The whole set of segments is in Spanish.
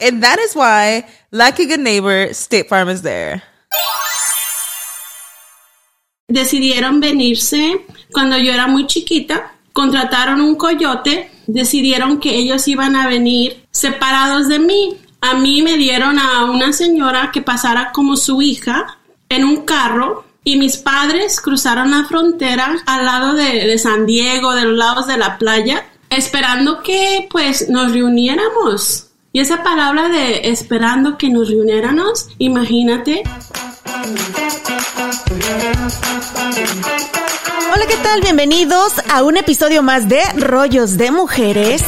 And that is why, like a good neighbor, State Farm is there. Decidieron venirse cuando yo era muy chiquita, contrataron un coyote, decidieron que ellos iban a venir separados de mí. A mí me dieron a una señora que pasara como su hija en un carro y mis padres cruzaron la frontera al lado de, de San Diego, de los lados de la playa, esperando que pues nos reuniéramos. Y esa palabra de esperando que nos reuniéramos, imagínate. Hola, ¿qué tal? Bienvenidos a un episodio más de Rollos de Mujeres.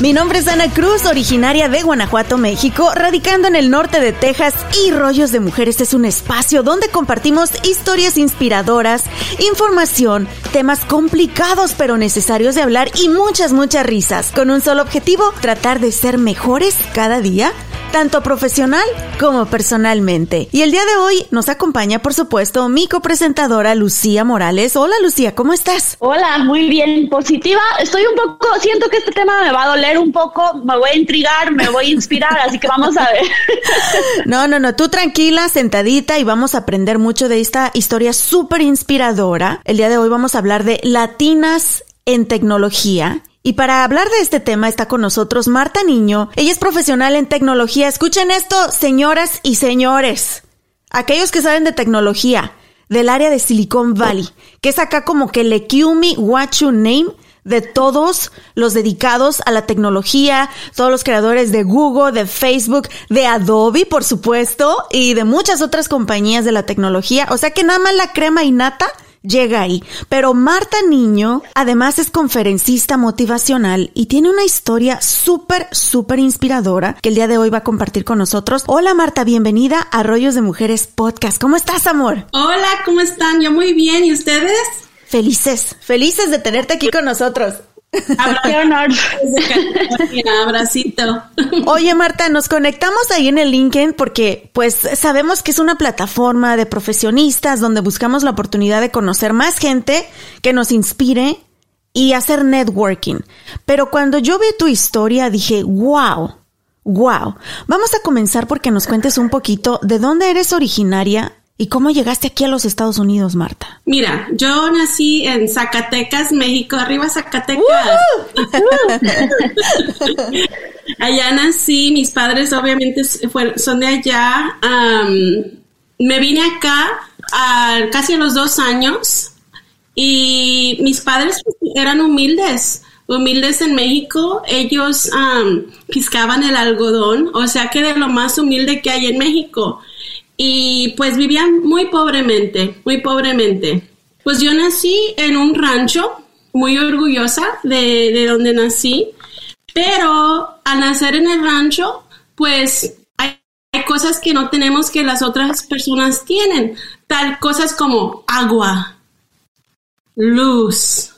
Mi nombre es Ana Cruz, originaria de Guanajuato, México, radicando en el norte de Texas y Rollos de Mujeres es un espacio donde compartimos historias inspiradoras, información, temas complicados pero necesarios de hablar y muchas, muchas risas, con un solo objetivo, tratar de ser mejores cada día tanto profesional como personalmente. Y el día de hoy nos acompaña, por supuesto, mi copresentadora Lucía Morales. Hola Lucía, ¿cómo estás? Hola, muy bien, positiva. Estoy un poco, siento que este tema me va a doler un poco, me voy a intrigar, me voy a inspirar, así que vamos a ver. No, no, no, tú tranquila, sentadita y vamos a aprender mucho de esta historia súper inspiradora. El día de hoy vamos a hablar de latinas en tecnología y para hablar de este tema está con nosotros Marta Niño. Ella es profesional en tecnología. Escuchen esto, señoras y señores. Aquellos que saben de tecnología del área de Silicon Valley, que es acá como que le me what you name de todos los dedicados a la tecnología, todos los creadores de Google, de Facebook, de Adobe, por supuesto, y de muchas otras compañías de la tecnología. O sea que nada más la crema y nata llega ahí. Pero Marta Niño, además es conferencista motivacional y tiene una historia súper, súper inspiradora que el día de hoy va a compartir con nosotros. Hola Marta, bienvenida a Rollos de Mujeres Podcast. ¿Cómo estás, amor? Hola, ¿cómo están? Yo muy bien, ¿y ustedes? Felices, felices de tenerte aquí con nosotros. Qué honor. Abracito. Oye, Marta, nos conectamos ahí en el LinkedIn porque, pues, sabemos que es una plataforma de profesionistas donde buscamos la oportunidad de conocer más gente que nos inspire y hacer networking. Pero cuando yo vi tu historia dije, wow, wow. Vamos a comenzar porque nos cuentes un poquito de dónde eres originaria ¿Y cómo llegaste aquí a los Estados Unidos, Marta? Mira, yo nací en Zacatecas, México, arriba Zacatecas. allá nací, mis padres obviamente son de allá. me vine acá a casi a los dos años y mis padres eran humildes humildes en México, ellos piscaban el algodón, o sea que de lo más humilde que hay en México y pues vivían muy pobremente, muy pobremente. Pues yo nací en un rancho, muy orgullosa de, de donde nací, pero al nacer en el rancho, pues hay, hay, cosas que no tenemos que las otras personas tienen, tal cosas como agua, luz,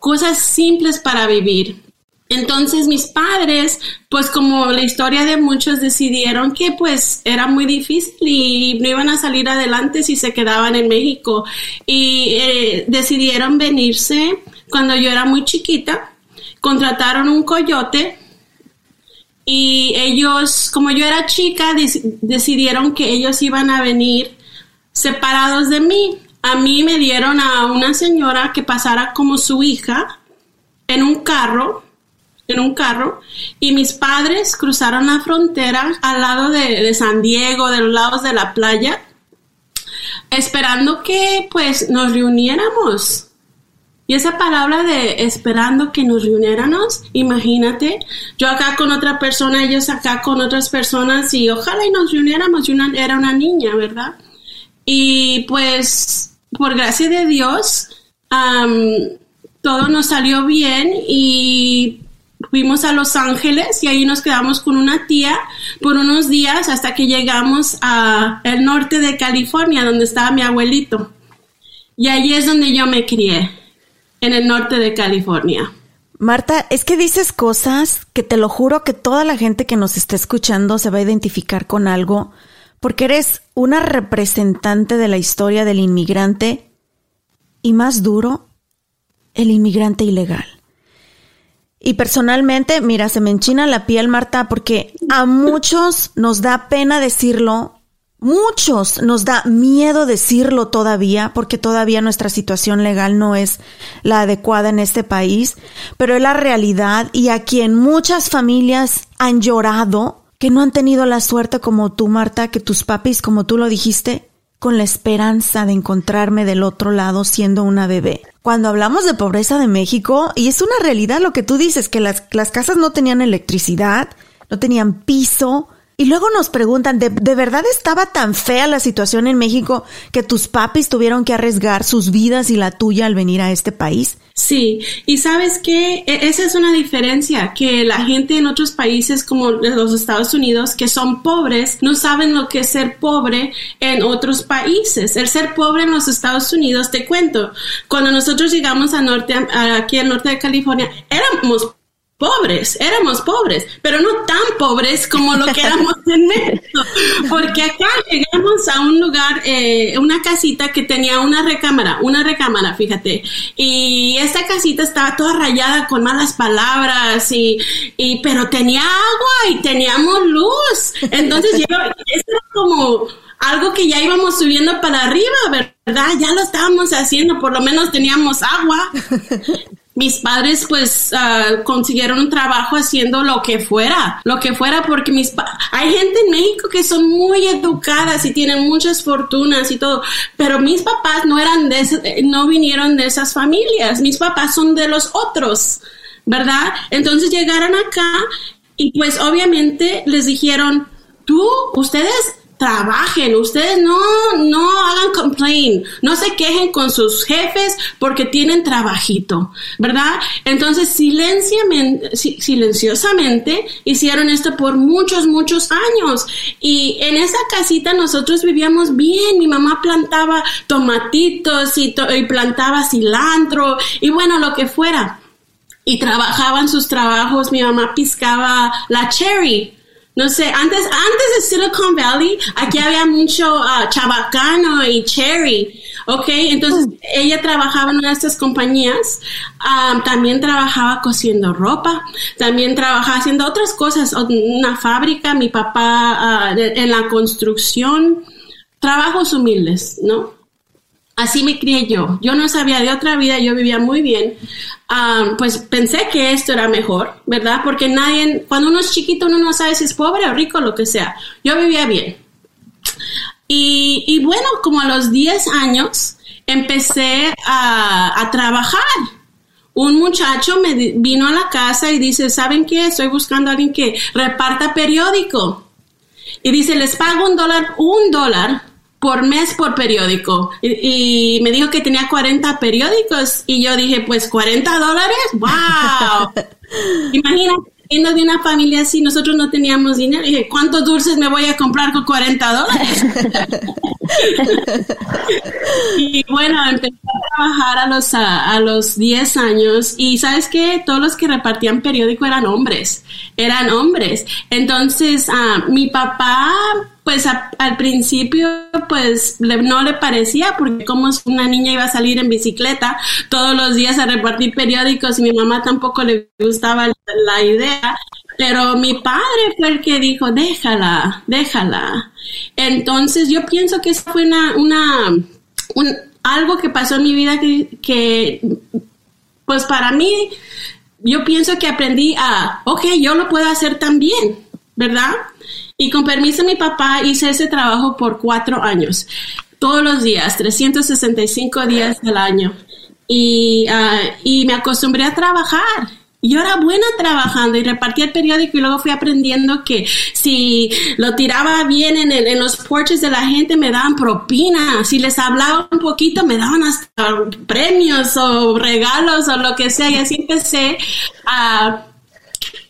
cosas simples para vivir. Entonces mis padres, pues como la historia de muchos decidieron que pues era muy difícil y no iban a salir adelante si se quedaban en México y eh, decidieron venirse cuando yo era muy chiquita contrataron un coyote y ellos, como yo era chica, decidieron que ellos iban a venir separados de mí. A mí me dieron a una señora que pasara como su hija en un carro, en un carro, y mis padres cruzaron la frontera al lado de, San Diego, de los lados de la playa, esperando que pues nos reuniéramos y esa palabra de esperando que nos reuniéramos, imagínate, yo acá con otra persona, ellos acá con otras personas y ojalá y nos reuniéramos, yo era una niña, ¿verdad? Y pues, por gracia de Dios, todo nos salió bien y fuimos a Los Ángeles y ahí nos quedamos con una tía por unos días hasta que llegamos a el norte de California donde estaba mi abuelito. Y ahí es donde yo me crié en el norte de California. Marta, es que dices cosas que te lo juro que toda la gente que nos está escuchando se va a identificar con algo, porque eres una representante de la historia del inmigrante y más duro, el inmigrante ilegal. Y personalmente, mira, se me enchina la piel, Marta, porque a muchos nos da pena decirlo Muchos nos da miedo decirlo todavía porque todavía nuestra situación legal no es la adecuada en este país, pero es la realidad y a quien muchas familias han llorado que no han tenido la suerte como tú, Marta, que tus papis, como tú lo dijiste, con la esperanza de encontrarme del otro lado siendo una bebé. Cuando hablamos de pobreza de México, y es una realidad lo que tú dices, que las, casas no tenían electricidad, no tenían piso, y luego nos preguntan, ¿de, verdad estaba tan fea la situación en México que tus papis tuvieron que arriesgar sus vidas y la tuya al venir a este país? Sí, y sabes que esa es una diferencia, que la gente en otros países como los Estados Unidos, que son pobres, no saben lo que es ser pobre en otros países. El ser pobre en los Estados Unidos, te cuento, cuando nosotros llegamos a norte, aquí al norte de California, éramos pobres, éramos pobres, pero no tan pobres como lo que éramos en México, porque acá llegamos a un lugar, eh, una casita que tenía una recámara, una recámara, fíjate, y esta casita estaba toda rayada con malas palabras y, y pero tenía agua y teníamos luz, entonces yo, esto era como algo que ya íbamos subiendo para arriba, ¿verdad? Ya lo estábamos haciendo, por lo menos teníamos agua mis padres pues uh, consiguieron un trabajo haciendo lo que fuera, lo que fuera porque mis hay gente en México que son muy educadas y tienen muchas fortunas y todo, pero mis papás no eran de no vinieron de esas familias, mis papás son de los otros, ¿verdad? Entonces llegaron acá y pues obviamente les dijeron, tú, ustedes trabajen, ustedes no, no hagan complain, no se quejen con sus jefes porque tienen trabajito, ¿verdad? Entonces, silenciosamente hicieron esto por muchos, muchos años. Y en esa casita nosotros vivíamos bien, mi mamá plantaba tomatitos y, y plantaba cilantro y bueno, lo que fuera. Y trabajaban sus trabajos, mi mamá piscaba la cherry, no sé, antes, antes de Silicon Valley, aquí había mucho uh, chabacano y cherry, ¿ok? Entonces, ella trabajaba en una de estas compañías, um, también trabajaba cosiendo ropa, también trabajaba haciendo otras cosas, una fábrica, mi papá uh, en la construcción, trabajos humildes, ¿no? Así me crié yo. Yo no sabía de otra vida, yo vivía muy bien. Ah, pues pensé que esto era mejor, ¿verdad? Porque nadie, cuando uno es chiquito, uno no sabe si es pobre o rico, lo que sea. Yo vivía bien. Y, bueno, como a los 10 años, empecé a, a trabajar un muchacho me vino a la casa y dice, ¿saben qué? Estoy buscando a alguien que reparta periódico. Y dice, les pago un dólar, un dólar por mes por periódico. Y, me dijo que tenía 40 periódicos y yo dije, pues 40 dólares, wow. Imagínate, siendo de una familia así, nosotros no teníamos dinero. Y dije, ¿cuántos dulces me voy a comprar con 40 dólares? y bueno, empecé a trabajar a los, a, los 10 años y sabes que todos los que repartían periódico eran hombres, eran hombres. Entonces, uh, mi papá pues al principio pues no le parecía porque como una niña iba a salir en bicicleta todos los días a repartir periódicos y mi mamá tampoco le gustaba la idea pero mi padre fue el que dijo, déjala, déjala. Entonces yo pienso que eso fue una, una, un, algo que pasó en mi vida que, que, pues para mí, yo pienso que aprendí a, ok, yo lo puedo hacer también, ¿verdad? Y con permiso de mi papá hice ese trabajo por cuatro años, todos los días, 365 días del año. Y, uh, y me acostumbré a trabajar. Yo era buena trabajando y repartía el periódico y luego fui aprendiendo que si lo tiraba bien en, en los porches de la gente me daban propina, si les hablaba un poquito me daban hasta premios o regalos o lo que sea. Y así empecé a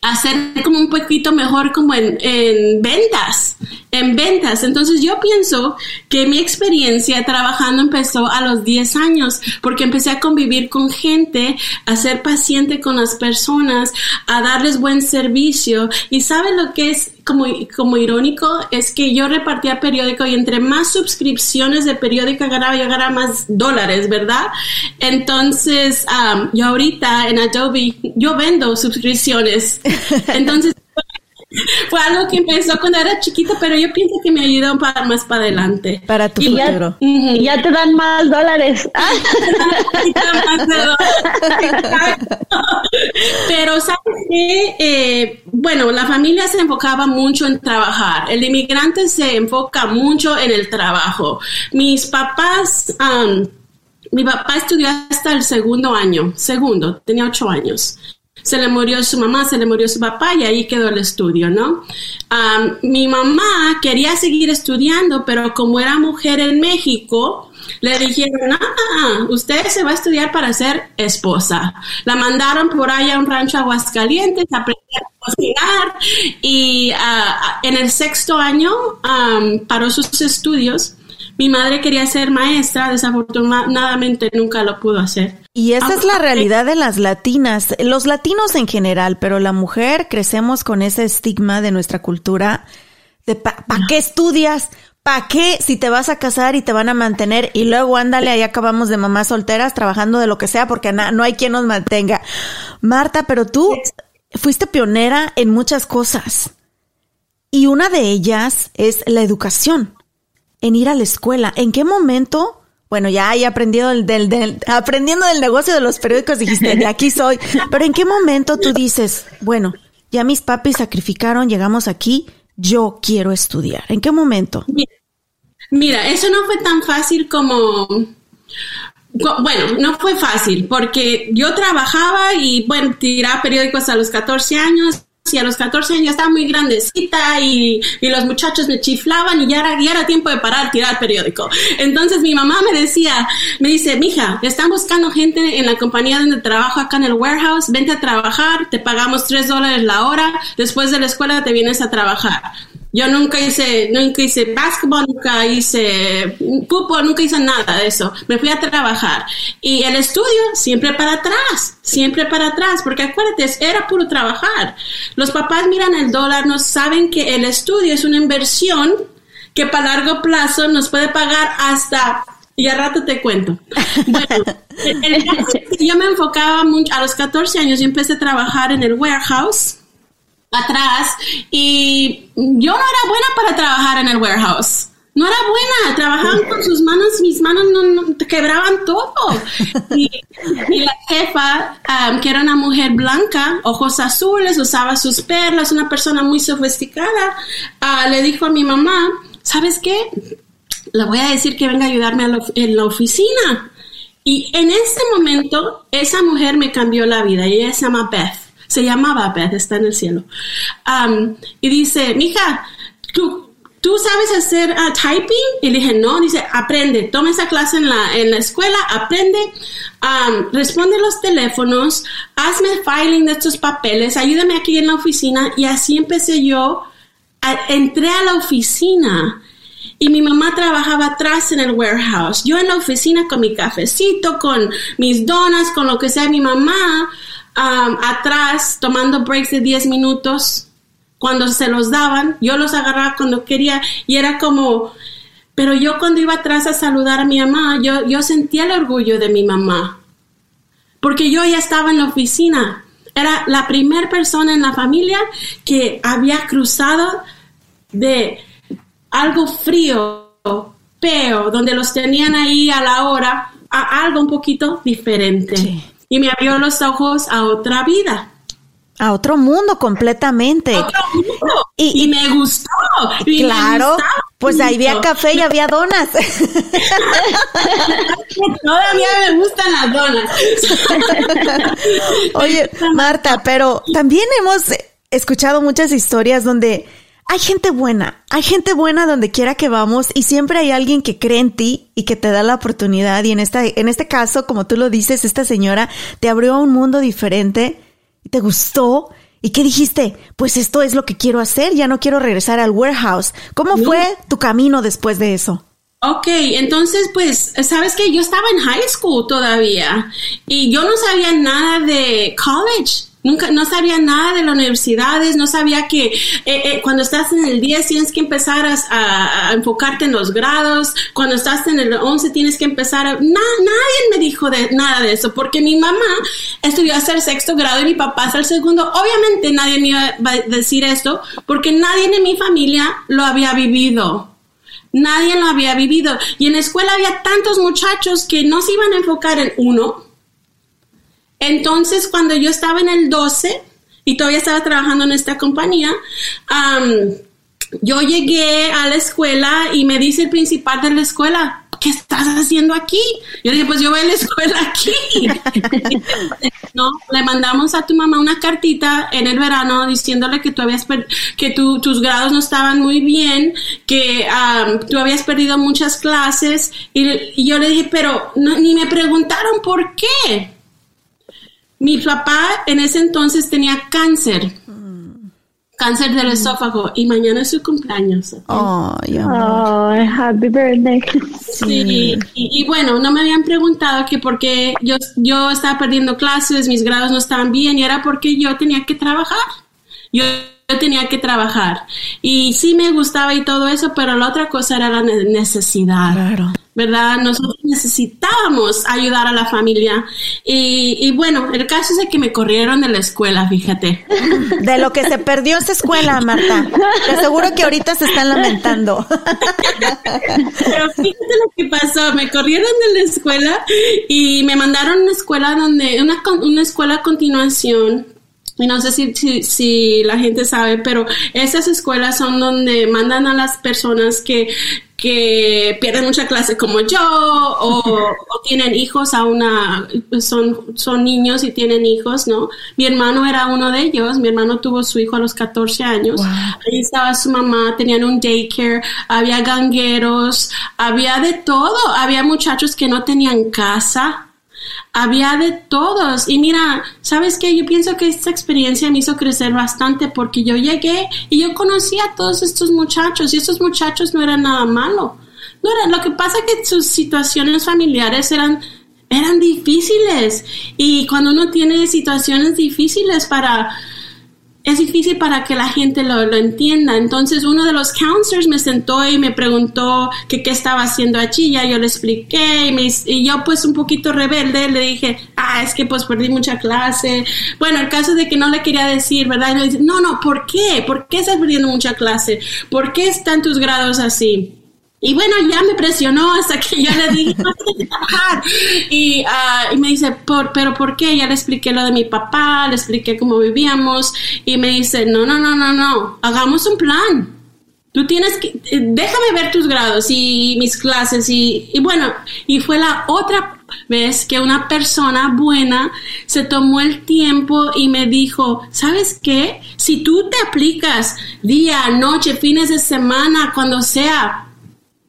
hacer como un poquito mejor como en, en, ventas, en ventas. Entonces yo pienso que mi experiencia trabajando empezó a los 10 años porque empecé a convivir con gente, a ser paciente con las personas, a darles buen servicio. Y sabe lo que es como, como irónico? Es que yo repartía periódico y entre más suscripciones de periódico ganaba, yo ganaba más dólares, ¿verdad? Entonces, um, yo ahorita en Adobe, yo vendo suscripciones. Entonces, fue algo que empezó cuando era chiquita, pero yo pienso que me ayudó un par más para adelante. Para tu y futuro. Ya, te dan más dólares. pero sabes que, eh, bueno, la familia se enfocaba mucho en trabajar. El inmigrante se enfoca mucho en el trabajo. Mis papás, um, mi papá estudió hasta el segundo año, segundo, tenía ocho años se le murió su mamá, se le murió su papá y ahí quedó el estudio, ¿no? mi mamá quería seguir estudiando, pero como era mujer en México, le dijeron, ah, usted se va a estudiar para ser esposa. La mandaron por allá a un rancho Aguascalientes a a cocinar y en el sexto año paró sus estudios mi madre quería ser maestra, desafortunadamente nunca lo pudo hacer. Y esa es la realidad de las latinas, los latinos en general, pero la mujer crecemos con ese estigma de nuestra cultura de ¿para qué estudias? ¿Para qué si te vas a casar y te van a mantener? Y luego ándale, ahí acabamos de mamás solteras trabajando de lo que sea porque no hay quien nos mantenga. Marta, pero tú fuiste pionera en muchas cosas. Y una de ellas es la educación en ir a la escuela. ¿En qué momento? Bueno, ya he aprendido del, del, aprendiendo del negocio de los periódicos, dijiste, de aquí soy. Pero ¿en qué momento tú dices, bueno, ya mis papis sacrificaron, llegamos aquí, yo quiero estudiar? ¿En qué momento? Mira, eso no fue tan fácil como bueno, no fue fácil porque yo trabajaba y, bueno, tiraba periódicos a los 14 años y a los 14 años ya estaba muy grandecita y, y los muchachos me chiflaban y ya era, ya era tiempo de parar, tirar periódico. Entonces mi mamá me decía, me dice, mija, están buscando gente en la compañía donde trabajo acá en el warehouse, vente a trabajar, te pagamos 3 dólares la hora, después de la escuela te vienes a trabajar. Yo nunca hice, nunca hice básquetbol, nunca hice fútbol, nunca hice nada de eso. Me fui a trabajar. Y el estudio siempre para atrás, siempre para atrás, porque acuérdate, era puro trabajar. Los papás miran el dólar, no saben que el estudio es una inversión que para largo plazo nos puede pagar hasta y a rato te cuento. Bueno, yo me enfocaba mucho, a los 14 años yo empecé a trabajar en el warehouse atrás y yo no era buena para trabajar en el warehouse. No era buena, trabajaban con sus manos, mis manos no, quebraban todo. Y, la jefa, um, que era una mujer blanca, ojos azules, usaba sus perlas, una persona muy sofisticada, uh, le dijo a mi mamá, ¿sabes qué? Le voy a decir que venga a ayudarme en la oficina. Y en ese momento, esa mujer me cambió la vida. Ella se llama Beth se llamaba Beth, está en el cielo. Y dice, mija, ¿tú, ¿tú sabes hacer uh, typing? Y le dije, no, dice, aprende, toma esa clase en la, en la escuela, aprende, um, responde los teléfonos, hazme filing de estos papeles, ayúdame aquí en la oficina. Y así empecé yo, entré a la oficina. Y mi mamá trabajaba atrás en el warehouse. Yo en la oficina con mi cafecito, con mis donas, con lo que sea. Mi mamá atrás tomando breaks de 10 minutos cuando se los daban, yo los agarraba cuando quería y era como, pero yo cuando iba atrás a saludar a mi mamá, yo, yo sentía el orgullo de mi mamá, porque yo ya estaba en la oficina. Era la primera persona en la familia que había cruzado de algo frío, peo, donde los tenían ahí a la hora, a algo un poquito diferente. Y me abrió los ojos a otra vida. A otro mundo completamente. Otro mundo. Y, me gustó. claro. pues ahí había café y había donas. Todavía me gustan las donas. Oye, Marta, pero también hemos escuchado muchas historias donde hay gente buena, hay gente buena donde quiera que vamos y siempre hay alguien que cree en ti y que te da la oportunidad y en esta en este caso, como tú lo dices, esta señora te abrió a un mundo diferente ¿Te gustó? ¿Y qué dijiste? Pues esto es lo que quiero hacer, ya no quiero regresar al warehouse. ¿Cómo fue tu camino después de eso? Ok, entonces pues, sabes que yo estaba en high school todavía y yo no sabía nada de college. Nunca, no sabía nada de las universidades, no sabía que eh, eh, cuando estás en el 10 tienes que empezar a, enfocarte en los grados, cuando estás en el 11 tienes que empezar a... nadie me dijo de, nada de eso, porque mi mamá estudió hasta el sexto grado y mi papá hasta el segundo. Obviamente nadie me iba a decir esto, porque nadie en mi familia lo había vivido. Nadie lo había vivido. Y en la escuela había tantos muchachos que no se iban a enfocar en uno, entonces, cuando yo estaba en el 12 y todavía estaba trabajando en esta compañía, yo llegué a la escuela y me dice el principal de la escuela, ¿qué estás haciendo aquí? Yo dije, pues yo voy a la escuela aquí. no, le mandamos a tu mamá una cartita en el verano diciéndole que tú habías que tus grados no estaban muy bien, que tú habías perdido muchas clases y, yo le dije, pero ni me preguntaron por qué. Mi papá en ese entonces tenía cáncer. Cáncer del esófago y mañana es su cumpleaños. Oh, happy birthday. Sí, y, bueno, no me habían preguntado que porque yo, yo estaba perdiendo clases, mis grados no estaban bien y era porque yo tenía que trabajar. Yo yo tenía que trabajar. Y sí me gustaba y todo eso, pero la otra cosa era la necesidad. Claro. ¿Verdad? Nosotros necesitábamos ayudar a la familia. Y, bueno, el caso es de que me corrieron de la escuela, fíjate. De lo que se perdió esa escuela, Marta. Te aseguro que ahorita se están lamentando. Pero fíjate lo que pasó. Me corrieron de la escuela y me mandaron a una escuela donde, una, una escuela a continuación y no sé si, si, la gente sabe, pero esas escuelas son donde mandan a las personas que, que pierden mucha clase como yo o, tienen hijos a una son son niños y tienen hijos no mi hermano era uno de ellos mi hermano tuvo su hijo a los 14 años. Ahí estaba su mamá tenían un daycare había gangueros había de todo. Había muchachos que no tenían casa había de todos. Y mira, ¿sabes qué? Yo pienso que esta experiencia me hizo crecer bastante porque yo llegué y yo conocí a todos estos muchachos y estos muchachos no eran nada malo. No era, lo que pasa es que sus situaciones familiares eran eran difíciles y cuando uno tiene situaciones difíciles para es difícil para que la gente lo, entienda. Entonces uno de los counselors me sentó y me preguntó que qué estaba haciendo allí, ya yo le expliqué y, me, y, yo pues un poquito rebelde le dije, ah, es que pues perdí mucha clase. Bueno, el caso de que no le quería decir, ¿verdad? Y me dice, no, no, ¿por qué? ¿Por qué estás perdiendo mucha clase? ¿Por qué están tus grados así? Y bueno, ya me presionó hasta que yo le dije, no. Y, uh, y me dice, ¿Por, ¿pero por qué? Ya le expliqué lo de mi papá, le expliqué cómo vivíamos. Y me dice, no, no, no, no, no, hagamos un plan. Tú tienes que, eh, déjame ver tus grados y mis clases. Y bueno, y fue la otra vez que una persona buena se tomó el tiempo y me dijo, ¿sabes qué? Si tú te aplicas día, noche, fines de semana, cuando sea,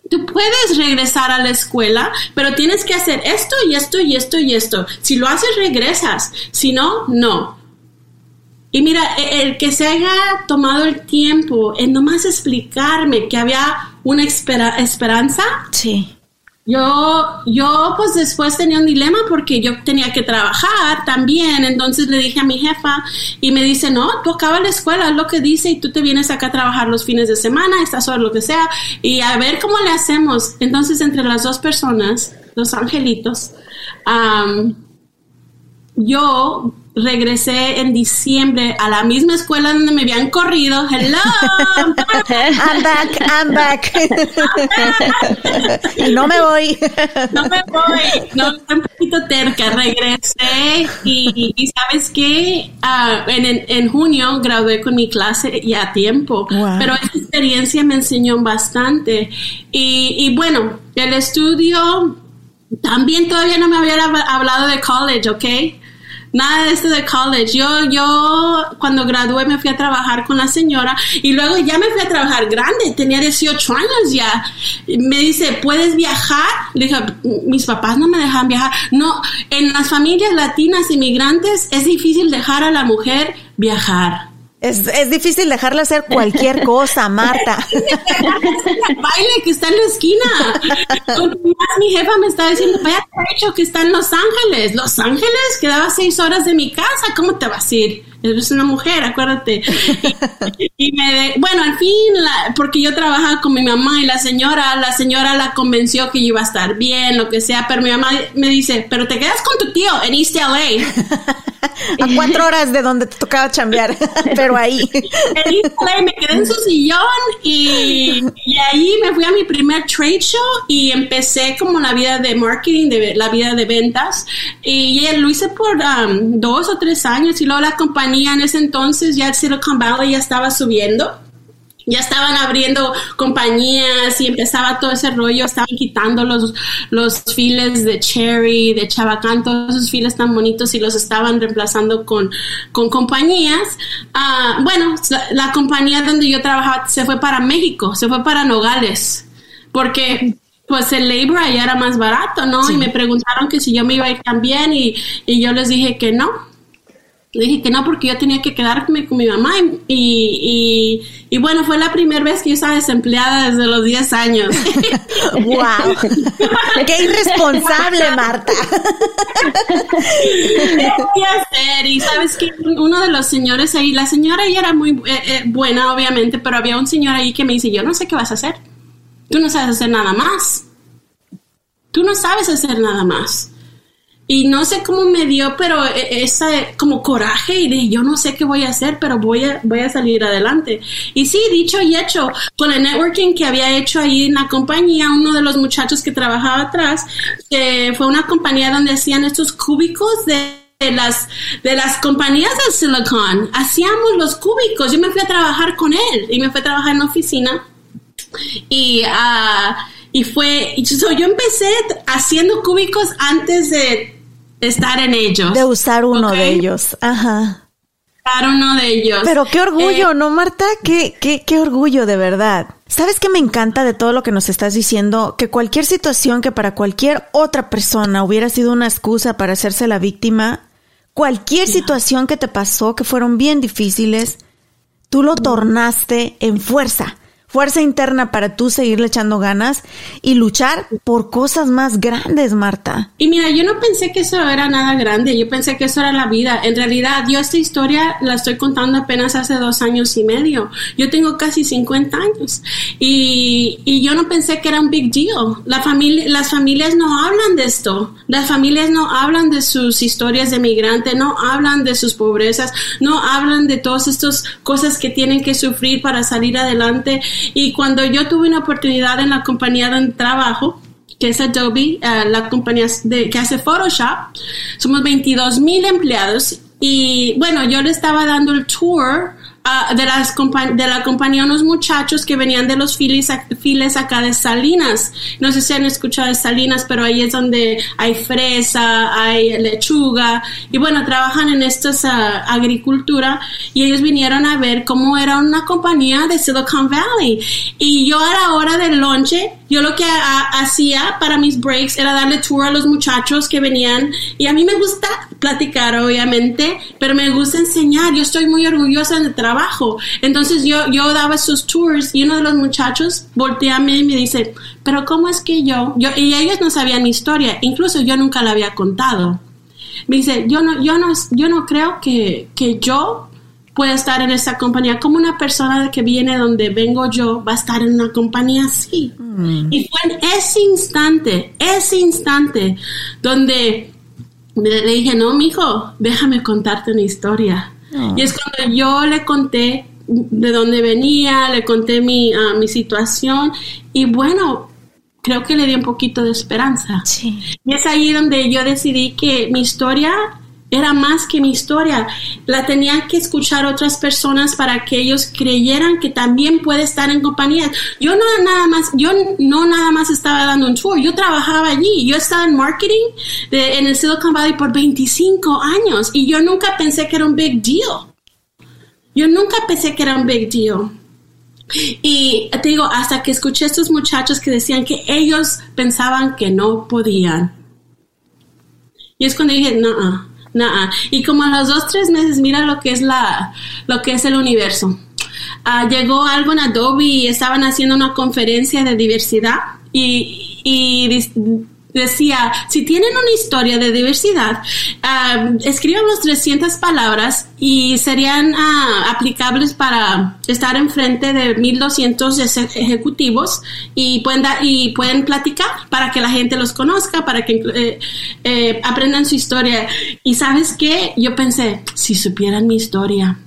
Tú puedes regresar a la escuela, pero tienes que hacer esto y esto y esto y esto. Si lo haces, regresas. Si no, no. Y mira, e, el que se haya tomado el tiempo en nomás explicarme que había una esperanza. Sí. Yo, yo pues después tenía un dilema porque yo tenía que trabajar también, entonces le dije a mi jefa y me dice, no, tú acabas la escuela, es lo que dice y tú te vienes acá a trabajar los fines de semana, estás horas, lo que sea, y a ver cómo le hacemos. Entonces entre las dos personas, los angelitos, yo regresé en diciembre a la misma escuela donde me habían corrido. Hello, I'm back, I'm back. y no me voy. no me voy. No, un poquito terca. Regresé y, sabes qué, ah, en, en, junio gradué con mi clase ya a tiempo. Pero esa experiencia me enseñó bastante. Y, y bueno, el estudio también todavía no me había hablado de college, ¿ok? Nada de esto de college. Yo, yo cuando gradué me fui a trabajar con la señora y luego ya me fui a trabajar grande, tenía 18 años ya. Me dice, ¿puedes viajar? Le dije, mis papás no me dejan viajar. No, en las familias latinas inmigrantes es difícil dejar a la mujer viajar. Es, es difícil dejarle hacer cualquier cosa, Marta. baile que está en la esquina. mi jefa me está diciendo, vaya, hecho que está en Los Ángeles. Los Ángeles quedaba seis horas de mi casa. ¿Cómo te vas a ir? Eres una mujer, acuérdate. Y, me, bueno, al fin, porque yo trabajaba con mi mamá y la señora, la señora la convenció que yo iba a estar bien, lo que sea, pero mi mamá me dice, pero te quedas con tu tío en East LA. a cuatro horas de donde te tocaba chambear, pero ahí. En East LA me quedé en su sillón y, y ahí me fui a mi primer trade show y empecé como la vida de marketing, de la vida de ventas. Y lo hice por um, dos o tres años y luego la compañía en ese entonces, ya Silicon Valley ya estaba subiendo ya estaban abriendo compañías y empezaba todo ese rollo, estaban quitando los, los files de Cherry, de Chabacán, todos esos files tan bonitos y los estaban reemplazando con, con compañías. Ah, bueno, la, compañía donde yo trabajaba se fue para México, se fue para Nogales, porque pues el labor allá era más barato, ¿no? Y me preguntaron que si yo me iba a ir también y, y yo les dije que no, le dije que no porque yo tenía que quedarme con mi mamá y, y, bueno, fue la primera vez que yo estaba desempleada desde los 10 años. ¡Wow! ¡Qué irresponsable, Marta! ¿Qué voy a hacer? Y sabes que uno de los señores ahí, la señora ella era muy eh, eh, buena, obviamente, pero había un señor ahí que me dice, yo no sé qué vas a hacer. Tú no sabes hacer nada más. Tú no sabes hacer nada más. Y no sé cómo me dio, pero e, esa como coraje y dije, yo no sé qué voy a hacer, pero voy a, voy a salir adelante. Y sí, dicho y hecho, con el networking que había hecho ahí en la compañía, uno de los muchachos que trabajaba atrás, que fue una compañía donde hacían estos cúbicos de las de las compañías de Silicon. Hacíamos los cúbicos. Yo me fui a trabajar con él y me fui a trabajar en la oficina. Y uh, y fue yo empecé haciendo cúbicos antes de estar en ellos. De usar uno de ellos. Ajá. Usar uno de ellos. Pero qué orgullo, eh, ¿no, Marta? Qué, qué, qué orgullo, de verdad. ¿Sabes qué me encanta de todo lo que nos estás diciendo? Que cualquier situación que para cualquier otra persona hubiera sido una excusa para hacerse la víctima, cualquier situación que te pasó, que fueron bien difíciles, tú lo tornaste en fuerza fuerza interna para tú seguirle echando ganas y luchar por cosas más grandes, Marta. Y mira, yo no pensé que eso era nada grande, yo pensé que eso era la vida. En realidad, yo esta historia la estoy contando apenas hace dos años y medio. Yo tengo casi 50 años y, y yo no pensé que era un big deal. La familia, las familias no hablan de esto. Las familias no hablan de sus historias de migrante, no hablan de sus pobrezas, no hablan de todas estas cosas que tienen que sufrir para salir adelante y cuando yo tuve una oportunidad en la compañía de trabajo, que es Adobe, eh, la compañía de, que hace Photoshop, somos 22 mil empleados. Y bueno, yo le estaba dando el tour Ah, de, las de la compañía unos muchachos que venían de los files, files acá de Salinas. No sé si han escuchado de Salinas, pero ahí es donde hay fresa, hay lechuga y bueno, trabajan en esta uh, agricultura y ellos vinieron a ver cómo era una compañía de Silicon Valley. Y yo a la hora del lonche yo lo que hacía para mis breaks era darle tour a los muchachos que venían y a mí me gusta platicar obviamente, pero me gusta enseñar, yo estoy muy orgullosa del trabajo. Entonces yo, yo daba esos tours y uno de los muchachos voltea a mí y me dice, pero ¿cómo es que yo? yo y ellos no sabían mi historia, incluso yo nunca la había contado. Me dice, yo no, yo no, yo no creo que, que yo puede estar en esa compañía, como una persona que viene donde vengo yo va a estar en una compañía así. Mm. Y fue en ese instante, ese instante, donde le dije, no, mijo, déjame contarte una historia. Ah. Y es cuando yo le conté de dónde venía, le conté mi, ah, mi situación y bueno, creo que le di un poquito de esperanza. Y es ahí donde yo decidí que mi historia era más que mi historia. La tenía que escuchar otras personas para que ellos creyeran que también puede estar en compañía. Yo no nada más, yo no nada más estaba dando un tour, yo trabajaba allí. Yo estaba en marketing en el Silicon Valley por 25 años y yo nunca pensé que era un big deal. Yo nunca pensé que era un big deal. Y te digo, hasta que escuché a estos muchachos que decían que ellos pensaban que no podían. Y es cuando dije, no, Y como a los dos, tres meses, mira lo que es la, lo que es el universo. Ah, llegó algo en Adobe y estaban haciendo una conferencia de diversidad y decía, si tienen una historia de diversidad, uh, escriban las 300 palabras y serían ah, aplicables para estar enfrente de 1200 ejecutivos y pueden, y pueden platicar para que la gente los conozca, para que eh, eh, aprendan su historia. Y sabes qué, yo pensé, si supieran mi historia,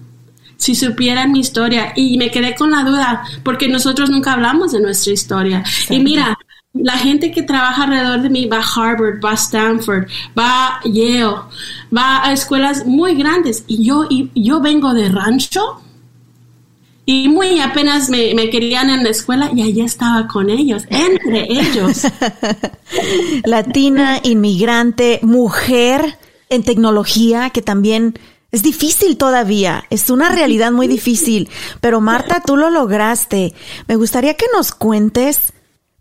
si supieran mi historia y me quedé con la duda porque nosotros nunca hablamos de nuestra historia. Y mira, la gente que trabaja alrededor de mí va a Harvard, va a Stanford, va a Yale, va a escuelas muy grandes y yo, y yo vengo de rancho y muy apenas me, me, querían en la escuela y allá estaba con ellos, entre ellos. Latina, inmigrante, mujer en tecnología que también es difícil todavía, es una realidad muy difícil, pero Marta, tú lo lograste. Me gustaría que nos cuentes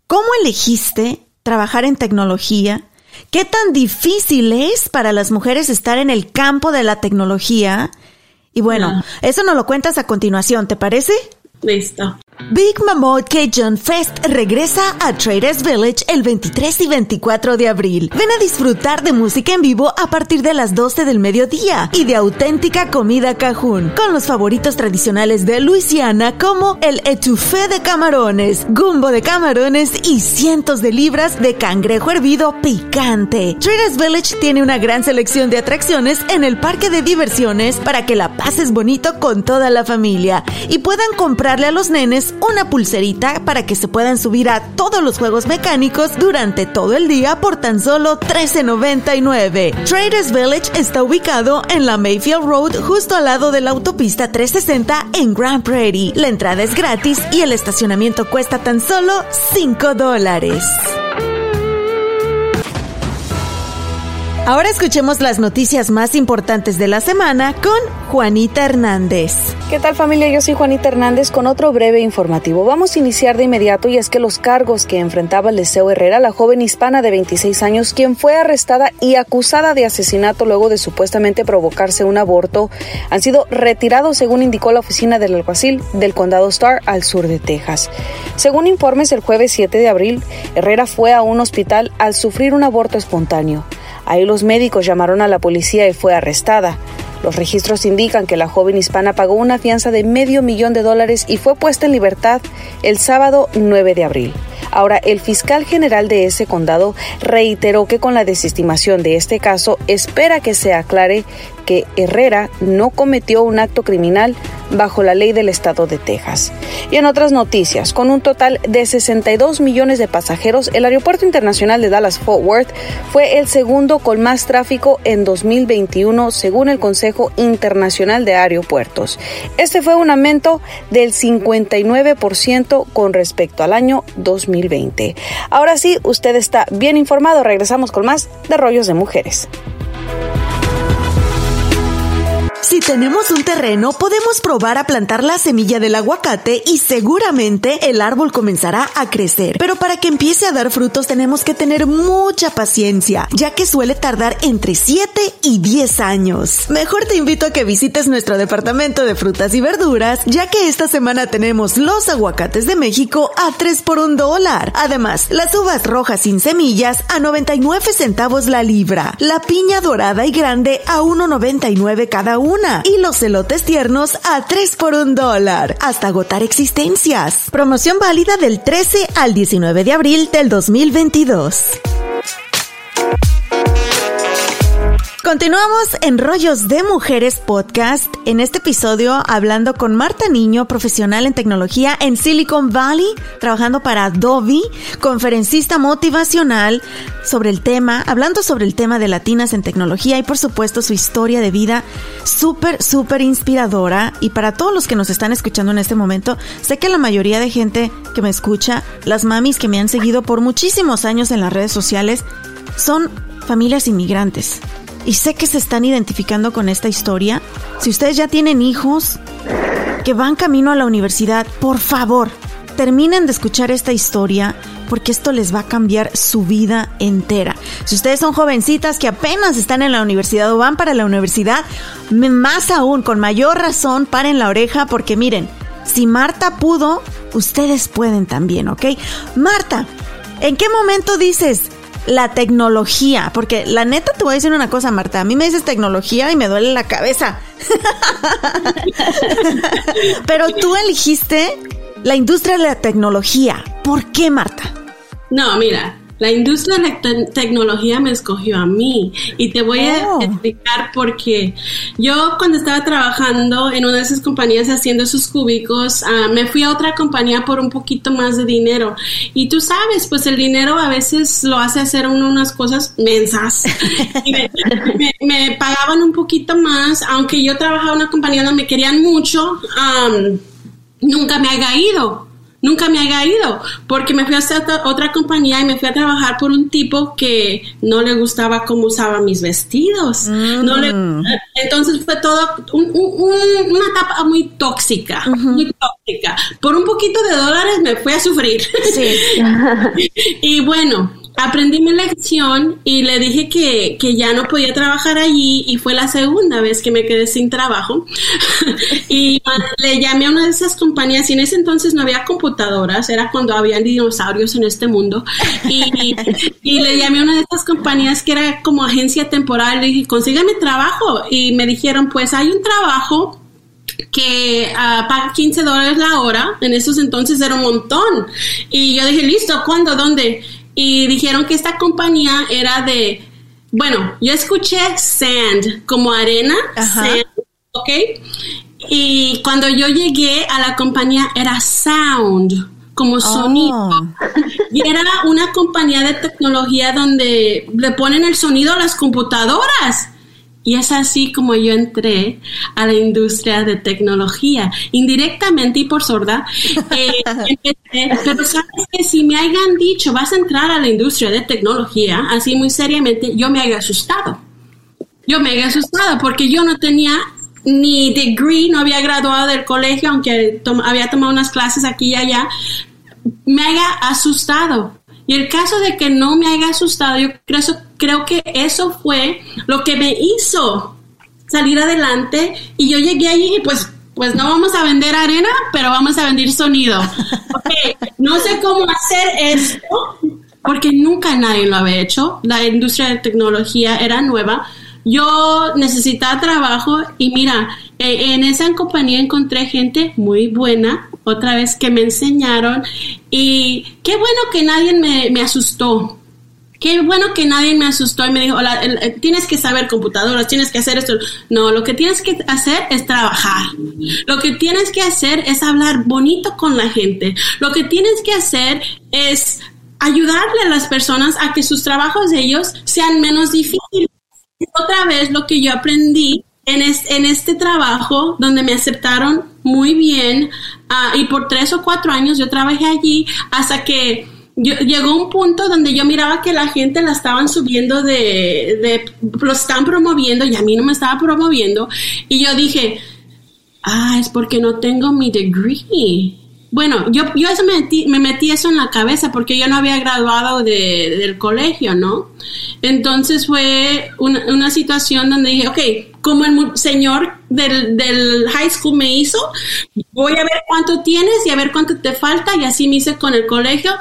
¿Cómo elegiste trabajar en tecnología? ¿Qué tan difícil es para las mujeres estar en el campo de la tecnología? Y bueno, eso nos lo cuentas a continuación, ¿te parece? Listo. Big Mammoth Cajun Fest regresa a Traders Village el 23 y 24 de abril. Ven a disfrutar de música en vivo a partir de las 12 del mediodía y de auténtica comida cajún, con los favoritos tradicionales de Luisiana como el etouffee de camarones, gumbo de camarones y cientos de libras de cangrejo hervido picante. Traders Village tiene una gran selección de atracciones en el parque de diversiones para que la pases bonito con toda la familia y puedan comprarle a los nenes una pulserita para que se puedan subir a todos los juegos mecánicos durante todo el día por tan solo $13.99. Traders Village está ubicado en la Mayfield Road justo al lado de la autopista 360 en Grand Prairie. La entrada es gratis y el estacionamiento cuesta tan solo 5 dólares. Ahora escuchemos las noticias más importantes de la semana con Juanita Hernández. ¿Qué tal familia? Yo soy Juanita Hernández con otro breve informativo. Vamos a iniciar de inmediato y es que los cargos que enfrentaba el Deseo Herrera, la joven hispana de 26 años, quien fue arrestada y acusada de asesinato luego de supuestamente provocarse un aborto, han sido retirados según indicó la oficina del alguacil del condado Star al sur de Texas. Según informes, el jueves 7 de abril, Herrera fue a un hospital al sufrir un aborto espontáneo. Ahí los médicos llamaron a la policía y fue arrestada. Los registros indican que la joven hispana pagó una fianza de medio millón de dólares y fue puesta en libertad el sábado 9 de abril. Ahora, el fiscal general de ese condado reiteró que con la desestimación de este caso espera que se aclare que Herrera no cometió un acto criminal bajo la ley del estado de Texas. Y en otras noticias, con un total de 62 millones de pasajeros, el Aeropuerto Internacional de Dallas-Fort Worth fue el segundo con más tráfico en 2021 según el Consejo Internacional de Aeropuertos. Este fue un aumento del 59% con respecto al año 2020. Ahora sí, usted está bien informado. Regresamos con más de Rollos de Mujeres. Si tenemos un terreno, podemos probar a plantar la semilla del aguacate y seguramente el árbol comenzará a crecer. Pero para que empiece a dar frutos tenemos que tener mucha paciencia, ya que suele tardar entre 7 y 10 años. Mejor te invito a que visites nuestro departamento de frutas y verduras, ya que esta semana tenemos los aguacates de México a 3 por un dólar. Además, las uvas rojas sin semillas a 99 centavos la libra, la piña dorada y grande a 1.99 cada una y los elotes tiernos a 3 por un dólar, hasta agotar existencias. Promoción válida del 13 al 19 de abril del 2022. Continuamos en Rollos de Mujeres Podcast, en este episodio hablando con Marta Niño, profesional en tecnología en Silicon Valley, trabajando para Adobe, conferencista motivacional sobre el tema, hablando sobre el tema de latinas en tecnología y por supuesto su historia de vida súper, súper inspiradora. Y para todos los que nos están escuchando en este momento, sé que la mayoría de gente que me escucha, las mamis que me han seguido por muchísimos años en las redes sociales, son familias inmigrantes y sé que se están identificando con esta historia. Si ustedes ya tienen hijos que van camino a la universidad, por favor, terminen de escuchar esta historia porque esto les va a cambiar su vida entera. Si ustedes son jovencitas que apenas están en la universidad o van para la universidad, más aún, con mayor razón, paren la oreja porque miren, si Marta pudo, ustedes pueden también, ¿ok? Marta, ¿en qué momento dices, la tecnología, porque la neta te voy a decir una cosa, Marta, a mí me dices tecnología y me duele la cabeza. Pero tú elegiste la industria de la tecnología. ¿Por qué, Marta? No, mira, la industria de la tecnología me escogió a mí y te voy a Oh. explicar por qué. Yo cuando estaba trabajando en una de esas compañías haciendo sus cúbicos, ah, me fui a otra compañía por un poquito más de dinero. Y tú sabes, pues el dinero a veces lo hace hacer uno unas cosas mensas. Y me, me- me pagaban un poquito más, aunque yo trabajaba en una compañía donde me querían mucho, am, nunca me haya ido. Nunca me haya ido, porque me fui a hacer otra- compañía y me fui a trabajar por un tipo que no le gustaba cómo usaba mis vestidos. No le- entonces fue todo un- un- un- una etapa muy tóxica, muy tóxica. Por un poquito de dólares me fui a sufrir. y bueno, aprendí mi lección y le dije que, que ya no podía trabajar allí y fue la segunda vez que me quedé sin trabajo. y le llamé a una de esas compañías y en ese entonces no había computadoras, era cuando había dinosaurios en este mundo. Y, y le llamé a una de esas compañías que era como agencia temporal, le dije, consígame trabajo. Y me dijeron, pues hay un trabajo que ah, paga 15 dólares la hora, en esos entonces era un montón. Y yo dije, listo, ¿cuándo? ¿Dónde? Y dijeron que esta compañía era de, bueno, yo escuché sand, como arena, Ajá. sand, ¿ok? Y cuando yo llegué a la compañía era sound, como sonido. Y era una compañía de tecnología donde le ponen el sonido a las computadoras. Y es así como yo entré a la industria de tecnología, indirectamente y por sorda. eh, empecé, pero sabes que si me hayan dicho, vas a entrar a la industria de tecnología, así muy seriamente, yo me había asustado. Yo me había asustado porque yo no tenía ni degree, no había graduado del colegio, aunque tom- había tomado unas clases aquí y allá, me haya asustado. Y el caso de que no me haya asustado, yo creo, creo que eso fue lo que me hizo salir adelante. Y yo llegué allí y pues, pues no vamos a vender arena, pero vamos a vender sonido. No sé cómo hacer esto, porque nunca nadie lo había hecho. La industria de tecnología era nueva. Yo necesitaba trabajo y mira, eh, en esa compañía encontré gente muy buena, otra vez que me enseñaron y qué bueno que nadie me, me asustó. Qué bueno que nadie me asustó y me dijo, "Hola, el- tienes que saber computadoras, tienes que hacer esto. No, lo que tienes que hacer es trabajar. Lo que tienes que hacer es hablar bonito con la gente. Lo que tienes que hacer es ayudarle a las personas a que sus trabajos de ellos sean menos difíciles otra vez lo que yo aprendí en, en este trabajo donde me aceptaron muy bien ah, y por tres o cuatro años yo trabajé allí hasta que yo, llegó un punto donde yo miraba que la gente la estaban subiendo de, de, lo están promoviendo y a mí no me estaba promoviendo. Y yo dije, ah, es porque no tengo mi degree. Bueno, yo, yo eso me, metí, me metí eso en la cabeza porque yo no había graduado de, del colegio, ¿no? Entonces fue una, una, situación donde dije, ok, como el señor del, del high school me hizo, voy a ver cuánto tienes y a ver cuánto te falta y así me hice con el colegio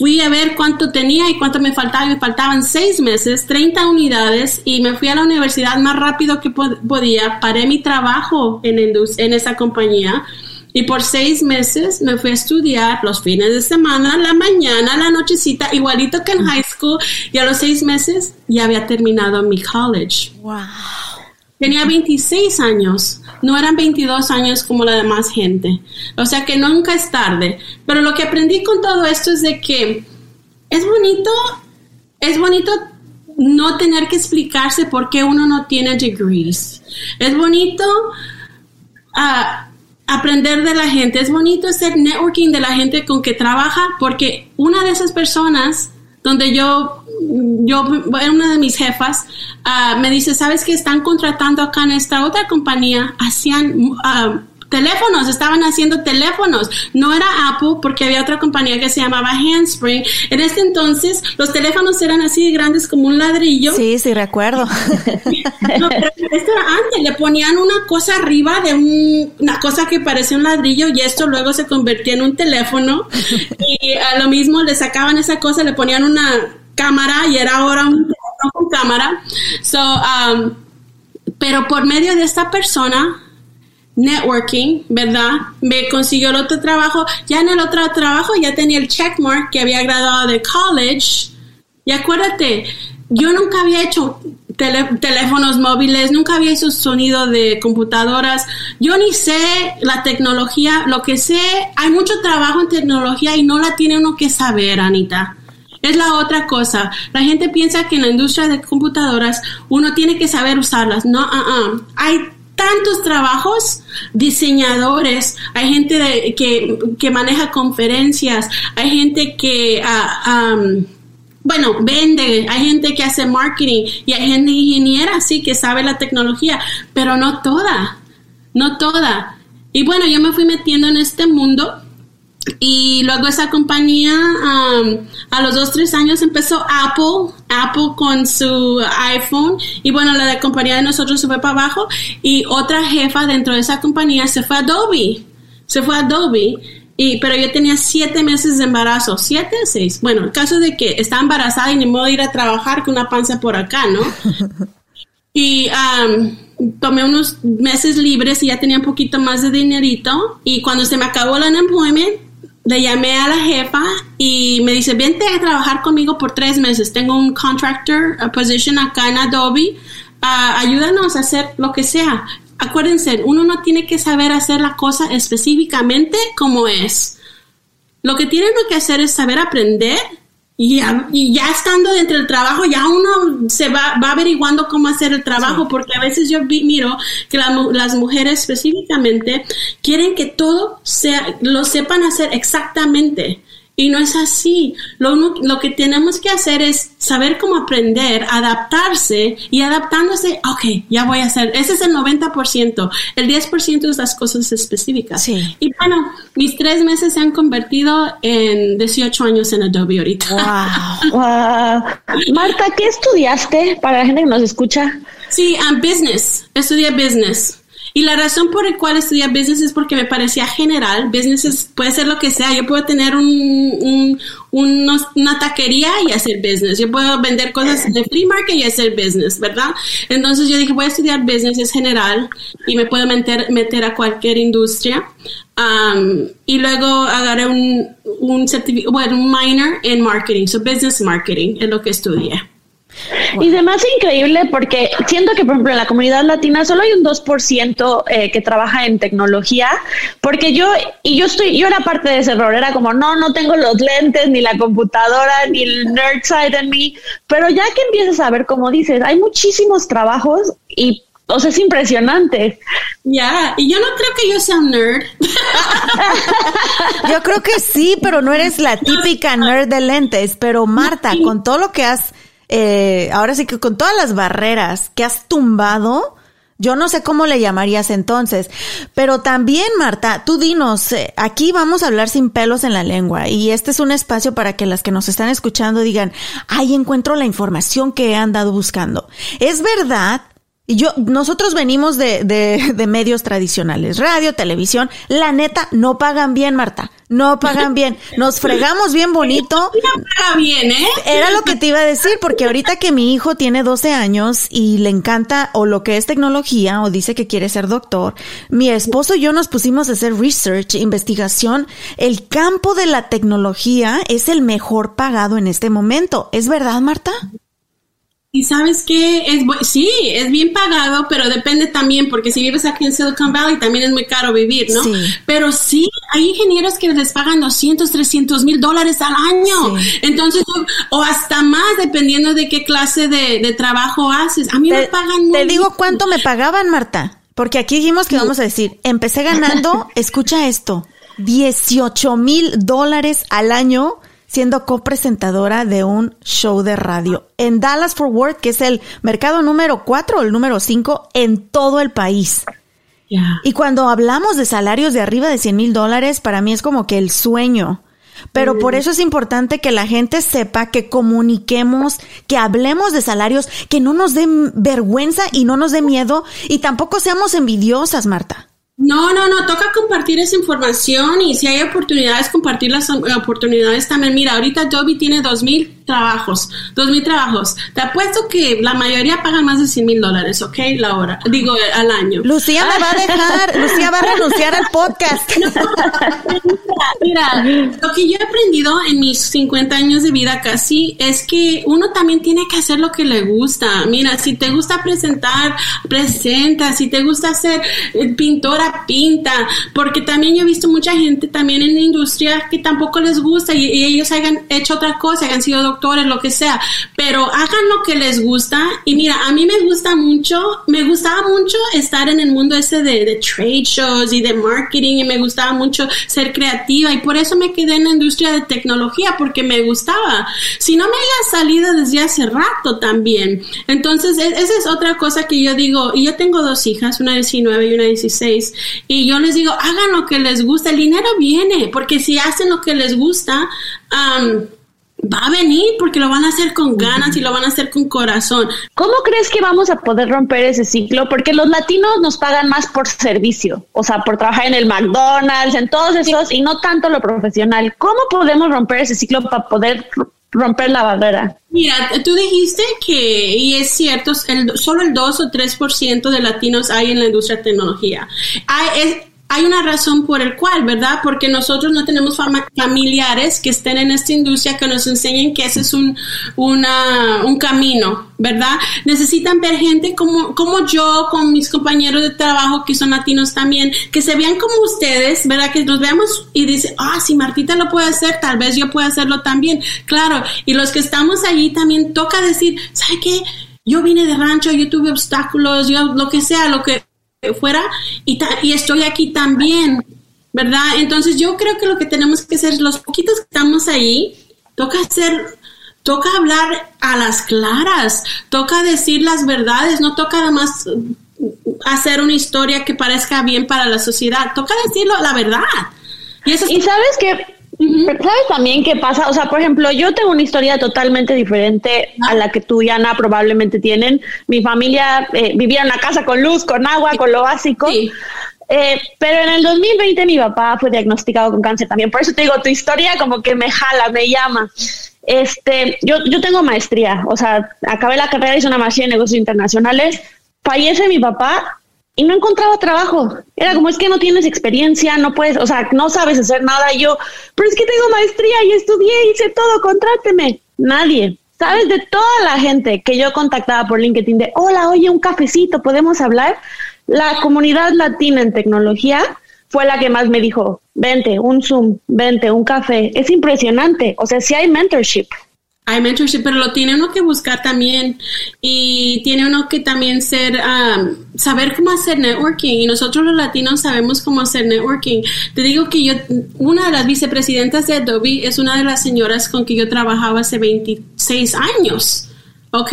fui a ver cuánto tenía y cuánto me faltaba. Me faltaban seis meses, 30 unidades y me fui a la universidad más rápido que podía. Paré mi trabajo en, en esa compañía y por seis meses me fui a estudiar los fines de semana, la mañana, la nochecita, igualito que en high school. Y a los seis meses ya había terminado mi college. Wow. Tenía 26 años, no eran 22 años como la demás gente. O sea que nunca es tarde. Pero lo que aprendí con todo esto es de que es bonito, es bonito no tener que explicarse por qué uno no tiene degrees. Es bonito uh, aprender de la gente, es bonito hacer networking de la gente con que trabaja porque una de esas personas donde yo, yo, una de mis jefas, uh, me dice, ¿sabes que están contratando acá en esta otra compañía? Hacían uh, teléfonos, estaban haciendo teléfonos. No era Apple porque había otra compañía que se llamaba Handspring. En ese entonces los teléfonos eran así de grandes como un ladrillo. Sí, sí, recuerdo. no, pero esto era antes, le ponían una cosa arriba de un, una cosa que parecía un ladrillo y esto luego se convertía en un teléfono y a lo mismo le sacaban esa cosa, le ponían una cámara y era ahora un teléfono con cámara. So, um, pero por medio de esta persona networking, ¿verdad? Me consiguió el otro trabajo. Ya en el otro trabajo ya tenía el checkmark que había graduado de college. Y acuérdate, yo nunca había hecho teléfonos móviles, nunca había hecho sonido de computadoras. Yo ni sé la tecnología, lo que sé, hay mucho trabajo en tecnología y no la tiene uno que saber, Anita. Es la otra cosa. La gente piensa que en la industria de computadoras uno tiene que saber usarlas. No, uh -uh. hay tantos trabajos, diseñadores, hay gente que, que, maneja conferencias, hay gente que, uh, um, bueno, vende, hay gente que hace marketing y hay gente ingeniera, sí, que sabe la tecnología, pero no toda, no toda. Y bueno, yo me fui metiendo en este mundo y luego esa compañía, um, a los dos, tres años empezó Apple, Apple con su iPhone. Y bueno, la de compañía de nosotros se fue para abajo. Y otra jefa dentro de esa compañía se fue a Adobe. Se fue a Adobe. Y, pero yo tenía siete meses de embarazo. ¿Siete? Seis. Bueno, el caso de que estaba embarazada y ni modo de ir a trabajar con una panza por acá, ¿no? y um, tomé unos meses libres y ya tenía un poquito más de dinerito. Y cuando se me acabó el unemployment, le llamé a la jefa y me dice, vente a trabajar conmigo por tres meses. Tengo un contractor position acá en Adobe. Uh, ayúdanos a hacer lo que sea. Acuérdense, uno no tiene que saber hacer la cosa específicamente como es. Lo que tienen que hacer es saber aprender y ya, estando dentro del trabajo, ya uno se va, va averiguando cómo hacer el trabajo, porque a veces yo miro que las mujeres específicamente quieren que todo sea, lo sepan hacer exactamente. Y no es así. Lo, lo que tenemos que hacer es saber cómo aprender, adaptarse y adaptándose, ok, ya voy a hacer. Ese es el 90%. El 10% es las cosas específicas. Sí. Y bueno, mis tres meses se han convertido en 18 años en Adobe ahorita. Wow. wow. Marta, ¿qué estudiaste para la gente que nos escucha? Sí, um, business. Estudié business. Y la razón por la cual estudié business es porque me parecía general. Business puede ser lo que sea. Yo puedo tener un, una taquería y hacer business. Yo puedo vender cosas de free market y hacer business, ¿verdad? Entonces yo dije, voy a estudiar business, es general y me puedo meter, meter a cualquier industria. Um, y luego agarré un, un, bueno, un minor en marketing, so business marketing es lo que estudié. Y además increíble porque siento que, por ejemplo, en la comunidad latina solo hay un 2% eh, que trabaja en tecnología, porque yo, y yo estoy, yo era parte de ese error, era como, no, no tengo los lentes, ni la computadora, ni el nerd side en mí, pero ya que empiezas a ver, como dices, hay muchísimos trabajos y o sea, es impresionante. Ya, y yo no creo que yo sea un nerd. Yo creo que sí, pero no eres la típica nerd de lentes. Pero Marta, con todo lo que has, eh, ahora sí que con todas las barreras que has tumbado, yo no sé cómo le llamarías entonces. Pero también, Marta, tú dinos, eh, aquí vamos a hablar sin pelos en la lengua y este es un espacio para que las que nos están escuchando digan, ahí encuentro la información que he andado buscando. Es verdad y yo, nosotros venimos de, de, de, medios tradicionales, radio, televisión. La neta, no pagan bien, Marta. No pagan bien. Nos fregamos bien bonito. No paga bien, ¿eh? Era lo que te iba a decir, porque ahorita que mi hijo tiene 12 años y le encanta o lo que es tecnología o dice que quiere ser doctor, mi esposo y yo nos pusimos a hacer research, investigación. El campo de la tecnología es el mejor pagado en este momento. ¿Es verdad, Marta? Y sabes que es sí, es bien pagado, pero depende también, porque si vives aquí en Silicon Valley también es muy caro vivir, ¿no? Sí. Pero sí, hay ingenieros que les pagan 200, 300 mil dólares al año. Sí. Entonces, o hasta más, dependiendo de qué clase de, de trabajo haces. A mí te, me pagan muy Te digo cuánto me pagaban, Marta. Porque aquí dijimos que vamos a decir, empecé ganando, escucha esto, 18 mil dólares al año siendo copresentadora de un show de radio en Dallas Fort Worth, que es el mercado número 4 o el número 5 en todo el país. Yeah. Y cuando hablamos de salarios de arriba de 100 mil dólares, para mí es como que el sueño. Pero por eso es importante que la gente sepa, que comuniquemos, que hablemos de salarios, que no nos dé vergüenza y no nos dé miedo y tampoco seamos envidiosas, Marta. No, no, no, toca compartir esa información y si hay oportunidades, compartir las oportunidades también. Mira, ahorita Adobe tiene dos mil trabajos, dos mil trabajos. Te apuesto que la mayoría pagan más de 100 mil dólares, ¿ok? La hora, digo, al año. Lucía me va a dejar, Lucía va a renunciar al podcast. Mira, lo que yo he aprendido en mis 50 años de vida casi es que uno también tiene que hacer lo que le gusta. Mira, si te gusta presentar, presenta. Si te gusta ser pintora, pinta. Porque también yo he visto mucha gente también en la industria que tampoco les gusta y, ellos hayan hecho otra cosa, hayan sido doctores, lo que sea. Pero hagan lo que les gusta. Y mira, a mí me gusta mucho, me gustaba mucho estar en el mundo ese de, de trade shows y de marketing y me gustaba mucho ser creativa y por eso me quedé en la industria de tecnología porque me gustaba. Si no me había salido desde hace rato también. Entonces, esa es otra cosa que yo digo, y yo tengo dos hijas, una de 19 y una de 16, y yo les digo, hagan lo que les gusta, el dinero viene, porque si hacen lo que les gusta, va a venir porque lo van a hacer con ganas y lo van a hacer con corazón. ¿Cómo crees que vamos a poder romper ese ciclo? Porque los latinos nos pagan más por servicio, o sea, por trabajar en el McDonald's, en todos esos, y no tanto lo profesional. ¿Cómo podemos romper ese ciclo para poder romper la barrera? Mira, tú dijiste que, y es cierto, el, solo el 2 o 3% de latinos hay en la industria de tecnología. Hay, es, hay una razón por el cual, ¿verdad? Porque nosotros no tenemos fam familiares que estén en esta industria que nos enseñen que ese es un, una, un camino, ¿verdad? Necesitan ver gente como, como yo, con mis compañeros de trabajo que son latinos también, que se vean como ustedes, ¿verdad? Que nos veamos y dicen, ah, si Martita lo puede hacer, tal vez yo pueda hacerlo también. Claro, y los que estamos allí también toca decir, ¿sabe qué? Yo vine de rancho, yo tuve obstáculos, yo lo que sea, lo que fuera y, estoy aquí también, ¿verdad? Entonces yo creo que lo que tenemos que hacer, los poquitos que estamos ahí, toca hacer, toca hablar a las claras, toca decir las verdades, no toca nada más hacer una historia que parezca bien para la sociedad, toca decirlo la verdad. Y, eso y sabes que ¿Sabes también qué pasa? O sea, por ejemplo, yo tengo una historia totalmente diferente a la que tú y Ana probablemente tienen. Mi familia eh, vivía en una casa con luz, con agua, con lo básico. Sí. Eh, pero en el 2020 mi papá fue diagnosticado con cáncer también. Por eso te digo, tu historia como que me jala, me llama. Este, yo, yo tengo maestría, o sea, acabé la carrera, hice una maestría en negocios internacionales. Fallece mi papá y no encontraba trabajo. Era como, es que no tienes experiencia, no puedes, o sea, no sabes hacer nada. Y yo, pero es que tengo maestría y estudié, hice todo, contráteme. Nadie. ¿Sabes? De toda la gente que yo contactaba por LinkedIn de, hola, oye, un cafecito, ¿podemos hablar? La comunidad latina en tecnología fue la que más me dijo, vente, un Zoom, vente, un café. Es impresionante. O sea, si hay mentorship. Hay mentorship, pero lo tiene uno que buscar también y tiene uno que también ser, um, saber cómo hacer networking y nosotros los latinos sabemos cómo hacer networking. Te digo que yo, una de las vicepresidentas de Adobe es una de las señoras con que yo trabajaba hace 26 años. ¿ok?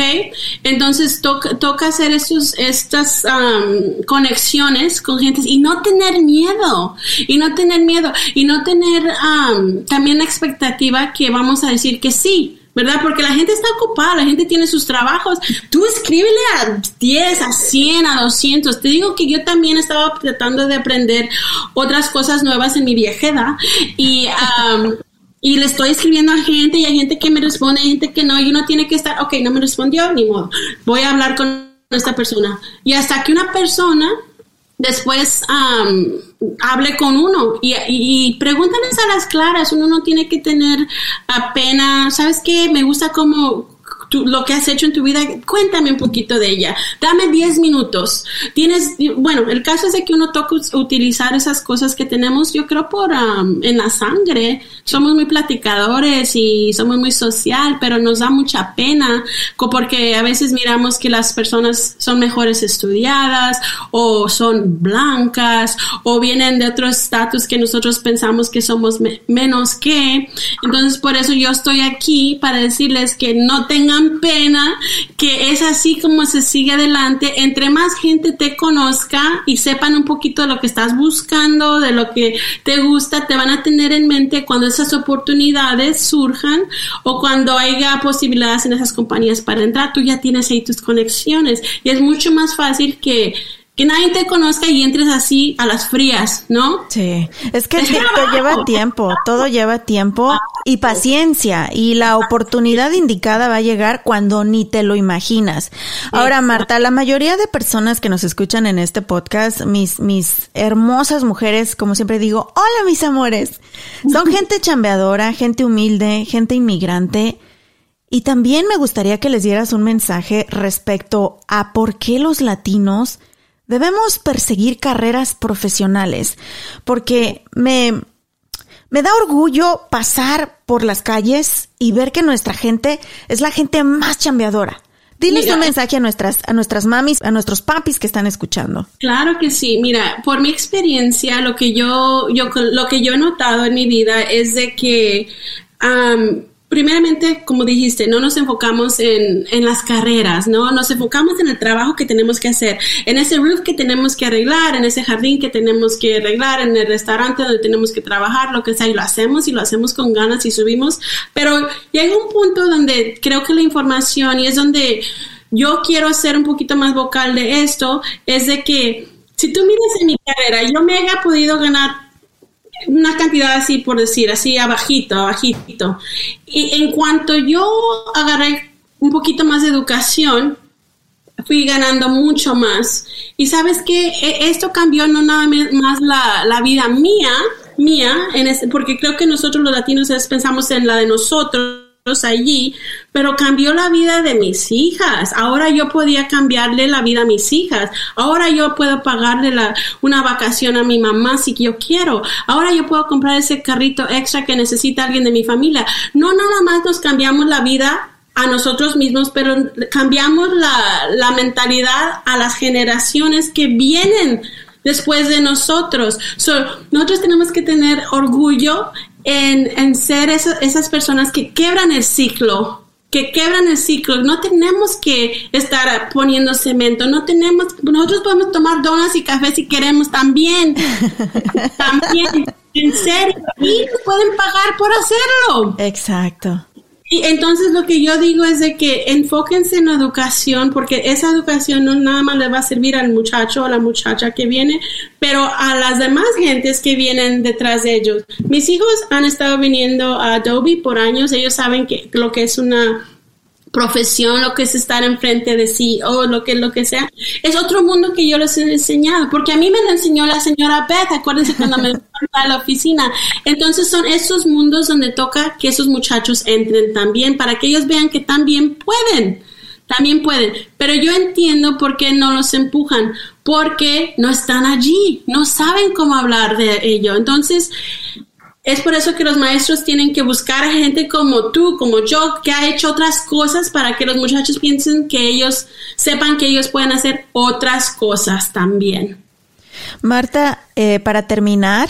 Entonces toca, toca hacer estos, estas um, conexiones con gente y no tener miedo, y no tener miedo, y no tener um, también la expectativa que vamos a decir que sí. ¿Verdad? Porque la gente está ocupada, la gente tiene sus trabajos. Tú escríbele a 10, a 100, a 200. Te digo que yo también estaba tratando de aprender otras cosas nuevas en mi viejeda y um, y le estoy escribiendo a gente y hay gente que me responde, hay gente que no, y uno tiene que estar, ok, no me respondió, ni modo, voy a hablar con esta persona. Y hasta que una persona después hable con uno y, y, pregúntales a las claras, uno no tiene que tener pena, ¿sabes qué? Me gusta como lo que has hecho en tu vida, cuéntame un poquito de ella. Dame 10 minutos. Tienes, bueno, el caso es de que uno toca utilizar esas cosas que tenemos, yo creo, por en la sangre. Somos muy platicadores y somos muy social, pero nos da mucha pena porque a veces miramos que las personas son mejores estudiadas o son blancas o vienen de otro estatus que nosotros pensamos que somos menos que. Entonces, por eso yo estoy aquí para decirles que no tengan pena, que es así como se sigue adelante. Entre más gente te conozca y sepan un poquito de lo que estás buscando, de lo que te gusta, te van a tener en mente cuando esas oportunidades surjan o cuando haya posibilidades en esas compañías para entrar, tú ya tienes ahí tus conexiones y es mucho más fácil que que nadie te conozca y entres así a las frías, ¿no? Sí, es que todo lleva tiempo, todo lleva tiempo y paciencia y la oportunidad indicada va a llegar cuando ni te lo imaginas. Ahora, Marta, la mayoría de personas que nos escuchan en este podcast, mis, mis hermosas mujeres, como siempre digo, hola mis amores, son gente chambeadora, gente humilde, gente inmigrante. Y también me gustaría que les dieras un mensaje respecto a por qué los latinos Debemos perseguir carreras profesionales porque me, me da orgullo pasar por las calles y ver que nuestra gente es la gente más chambeadora. Diles un mensaje a nuestras, a nuestras mamis, a nuestros papis que están escuchando. Claro que sí. Mira, por mi experiencia, lo que yo, yo, lo que yo he notado en mi vida es de que primeramente, como dijiste, no nos enfocamos en, en, las carreras, ¿no? Nos enfocamos en el trabajo que tenemos que hacer, en ese roof que tenemos que arreglar, en ese jardín que tenemos que arreglar, en el restaurante donde tenemos que trabajar, lo que sea, y lo hacemos y lo hacemos con ganas y subimos. Pero llega un punto donde creo que la información, y es donde yo quiero ser un poquito más vocal de esto, es de que si tú miras en mi carrera, yo me haya podido ganar una cantidad así, por decir, así abajito, abajito. Y en cuanto yo agarré un poquito más de educación, fui ganando mucho más. Y sabes que esto cambió no nada más la, la vida mía, mía, en porque creo que nosotros los latinos pensamos en la de nosotros allí, pero cambió la vida de mis hijas. Ahora yo podía cambiarle la vida a mis hijas. Ahora yo puedo pagarle una vacación a mi mamá si yo quiero. Ahora yo puedo comprar ese carrito extra que necesita alguien de mi familia. No nada más nos cambiamos la vida a nosotros mismos, pero cambiamos la, mentalidad a las generaciones que vienen después de nosotros. nosotros tenemos que tener orgullo en, ser esas personas que quebran el ciclo, que quebran el ciclo. No tenemos que estar poniendo cemento, no tenemos, nosotros podemos tomar donas y café si queremos también, también, en serio, y nos pueden pagar por hacerlo. Exacto. Y entonces lo que yo digo es de que enfóquense en la educación, porque esa educación no nada más le va a servir al muchacho o la muchacha que viene, pero a las demás gentes que vienen detrás de ellos. Mis hijos han estado viniendo a Adobe por años, ellos saben que lo que es una profesión, lo que es estar enfrente de sí o lo que lo que sea, es otro mundo que yo les he enseñado, porque a mí me lo enseñó la señora Beth, acuérdense cuando me a la oficina. Entonces son esos mundos donde toca que esos muchachos entren también, para que ellos vean que también pueden, también pueden. Pero yo entiendo por qué no los empujan, porque no están allí, no saben cómo hablar de ello. Entonces, Es por eso que los maestros tienen que buscar a gente como tú, como yo, que ha hecho otras cosas para que los muchachos piensen que ellos sepan que ellos pueden hacer otras cosas también. Marta, eh, para terminar,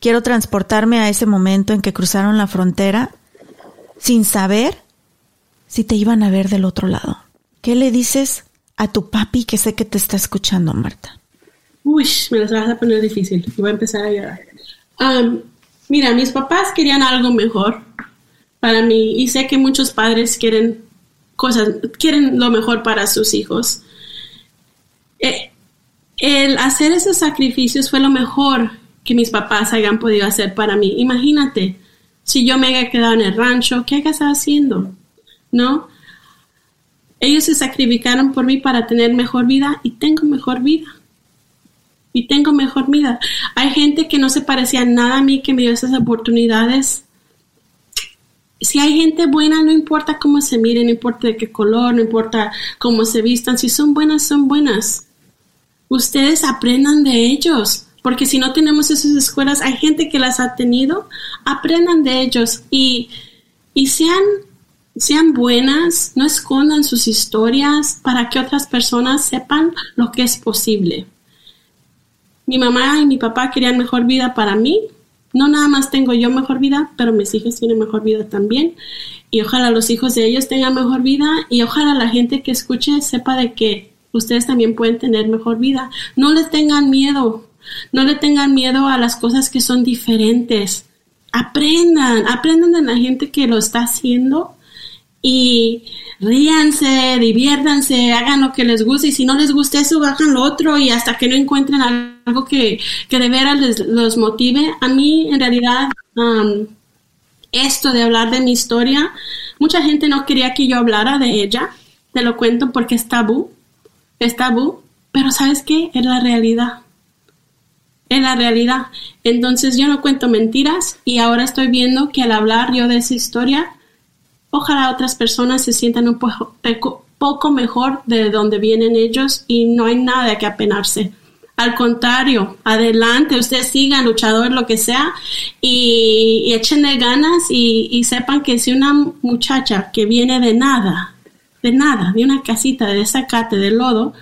quiero transportarme a ese momento en que cruzaron la frontera sin saber si te iban a ver del otro lado. ¿Qué le dices a tu papi que sé que te está escuchando, Marta? Uy, me las vas a poner difícil voy a empezar a llorar. Mira, mis papás querían algo mejor para mí y sé que muchos padres quieren cosas, quieren lo mejor para sus hijos. Eh, el hacer esos sacrificios fue lo mejor que mis papás hayan podido hacer para mí. Imagínate, si yo me haya quedado en el rancho, ¿qué estado haciendo? ¿No? Ellos se sacrificaron por mí para tener mejor vida y tengo mejor vida. Y tengo mejor vida. Hay gente que no se parecía nada a mí que me dio esas oportunidades. Si hay gente buena, no importa cómo se miren, no importa de qué color, no importa cómo se vistan, si son buenas, son buenas. Ustedes aprendan de ellos porque si no tenemos esas escuelas, hay gente que las ha tenido, aprendan de ellos y, y sean, sean buenas, no escondan sus historias para que otras personas sepan lo que es posible. Mi mamá y mi papá querían mejor vida para mí. No nada más tengo yo mejor vida, pero mis hijos tienen mejor vida también. Y ojalá los hijos de ellos tengan mejor vida y ojalá la gente que escuche sepa de que ustedes también pueden tener mejor vida. No les tengan miedo, no le tengan miedo a las cosas que son diferentes. Aprendan, aprendan de la gente que lo está haciendo y ríanse, diviértanse, hagan lo que les guste y si no les gusta eso, hagan lo otro y hasta que no encuentren algo que, que de veras los motive. A mí, en realidad, um, esto de hablar de mi historia, mucha gente no quería que yo hablara de ella. Te lo cuento porque es tabú, es tabú, pero ¿sabes qué? Es la realidad en la realidad. Entonces yo no cuento mentiras y ahora estoy viendo que al hablar yo de esa historia, ojalá otras personas se sientan un poco, mejor de donde vienen ellos y no hay nada que apenarse. Al contrario, adelante, ustedes sigan, luchador, lo que sea, y, y échenle ganas y, y sepan que si una muchacha que viene de nada, de nada, de una casita de zacate, de lodo,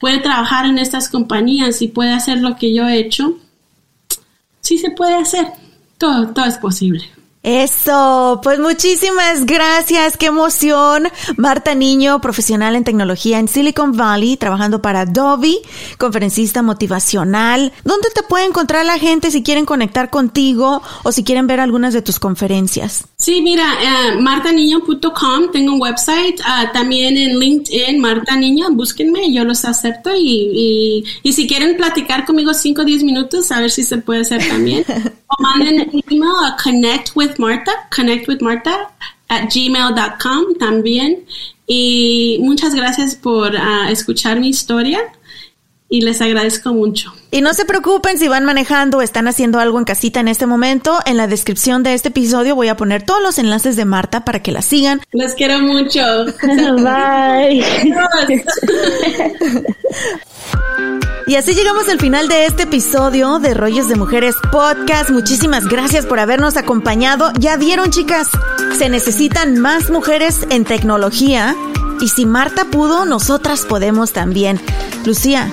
puede trabajar en estas compañías y puede hacer lo que yo he hecho, sí se puede hacer. Todo, todo es posible. Eso, pues muchísimas gracias, qué emoción. Marta Niño, profesional en tecnología en Silicon Valley, trabajando para Adobe, conferencista motivacional. ¿Dónde te puede encontrar la gente si quieren conectar contigo o si quieren ver algunas de tus conferencias? Sí, mira, uh, martaniño.com, tengo un website, ah, también en LinkedIn, Marta Niño, búsquenme, yo los acepto y, y, si quieren platicar conmigo 5 o 10 minutos, a ver si se puede hacer también. o manden un email a connect with Marta, connect with Marta at gmail.com también. Y muchas gracias por uh, escuchar mi historia y les agradezco mucho. Y no se preocupen si van manejando o están haciendo algo en casita en este momento. En la descripción de este episodio voy a poner todos los enlaces de Marta para que la sigan. Los quiero mucho. Bye. Y así llegamos al final de este episodio de Rollos de Mujeres Podcast. Muchísimas gracias por habernos acompañado. Ya vieron, chicas, se necesitan más mujeres en tecnología. Y si Marta pudo, nosotras podemos también. Lucía,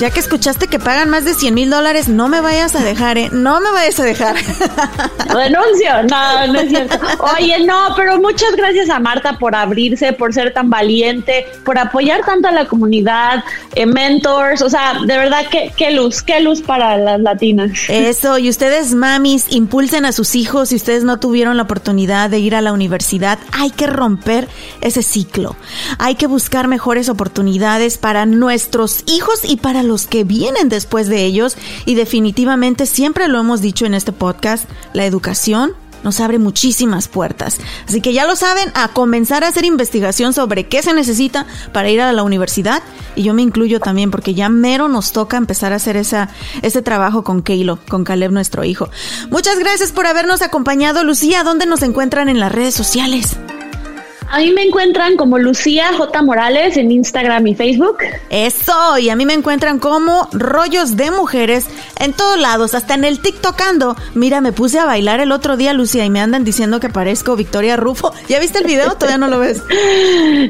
ya que escuchaste que pagan más de 100 mil dólares, no me vayas a dejar, ¿eh? No me vayas a dejar. Renuncio. No, no es cierto. Oye, no, pero muchas gracias a Marta por abrirse, por ser tan valiente, por apoyar tanto a la comunidad, eh, mentors. O sea, de verdad, qué, qué luz, qué luz para las latinas. Eso, y ustedes, mamis, impulsen a sus hijos si ustedes no tuvieron la oportunidad de ir a la universidad. Hay que romper ese ciclo. Hay que buscar mejores oportunidades para nuestros hijos y para los que vienen después de ellos y definitivamente siempre lo hemos dicho en este podcast, la educación nos abre muchísimas puertas. Así que ya lo saben, a comenzar a hacer investigación sobre qué se necesita para ir a la universidad. Y yo me incluyo también porque ya mero nos toca empezar a hacer esa, ese trabajo con Keilo, con Caleb, nuestro hijo. Muchas gracias por habernos acompañado. Lucía, ¿dónde nos encuentran en las redes sociales? A mí me encuentran como Lucía J. Morales en Instagram y Facebook. Eso, y a mí me encuentran como rollos de mujeres en todos lados, hasta en el TikTokando. Mira, me puse a bailar el otro día, Lucía, y me andan diciendo que parezco Victoria Rufo. ¿Ya viste el video? Todavía no lo ves.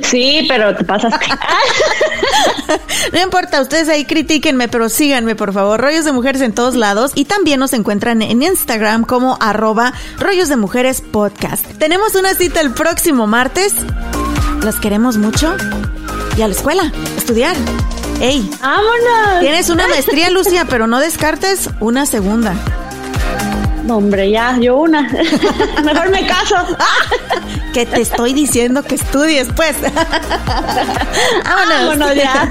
Sí, pero te pasaste. no importa, ustedes ahí critíquenme, pero síganme, por favor. Rollos de mujeres en todos lados. Y también nos encuentran en Instagram como arroba rollos de mujeres podcast. Tenemos una cita el próximo martes. Los queremos mucho. Y a la escuela, estudiar. ¡Ey! ¡Vámonos! Tienes una maestría, Lucia, pero no descartes una segunda. Hombre, ya, yo una. Mejor me caso. que te estoy diciendo que estudies, pues. Vámonos. Vámonos ya.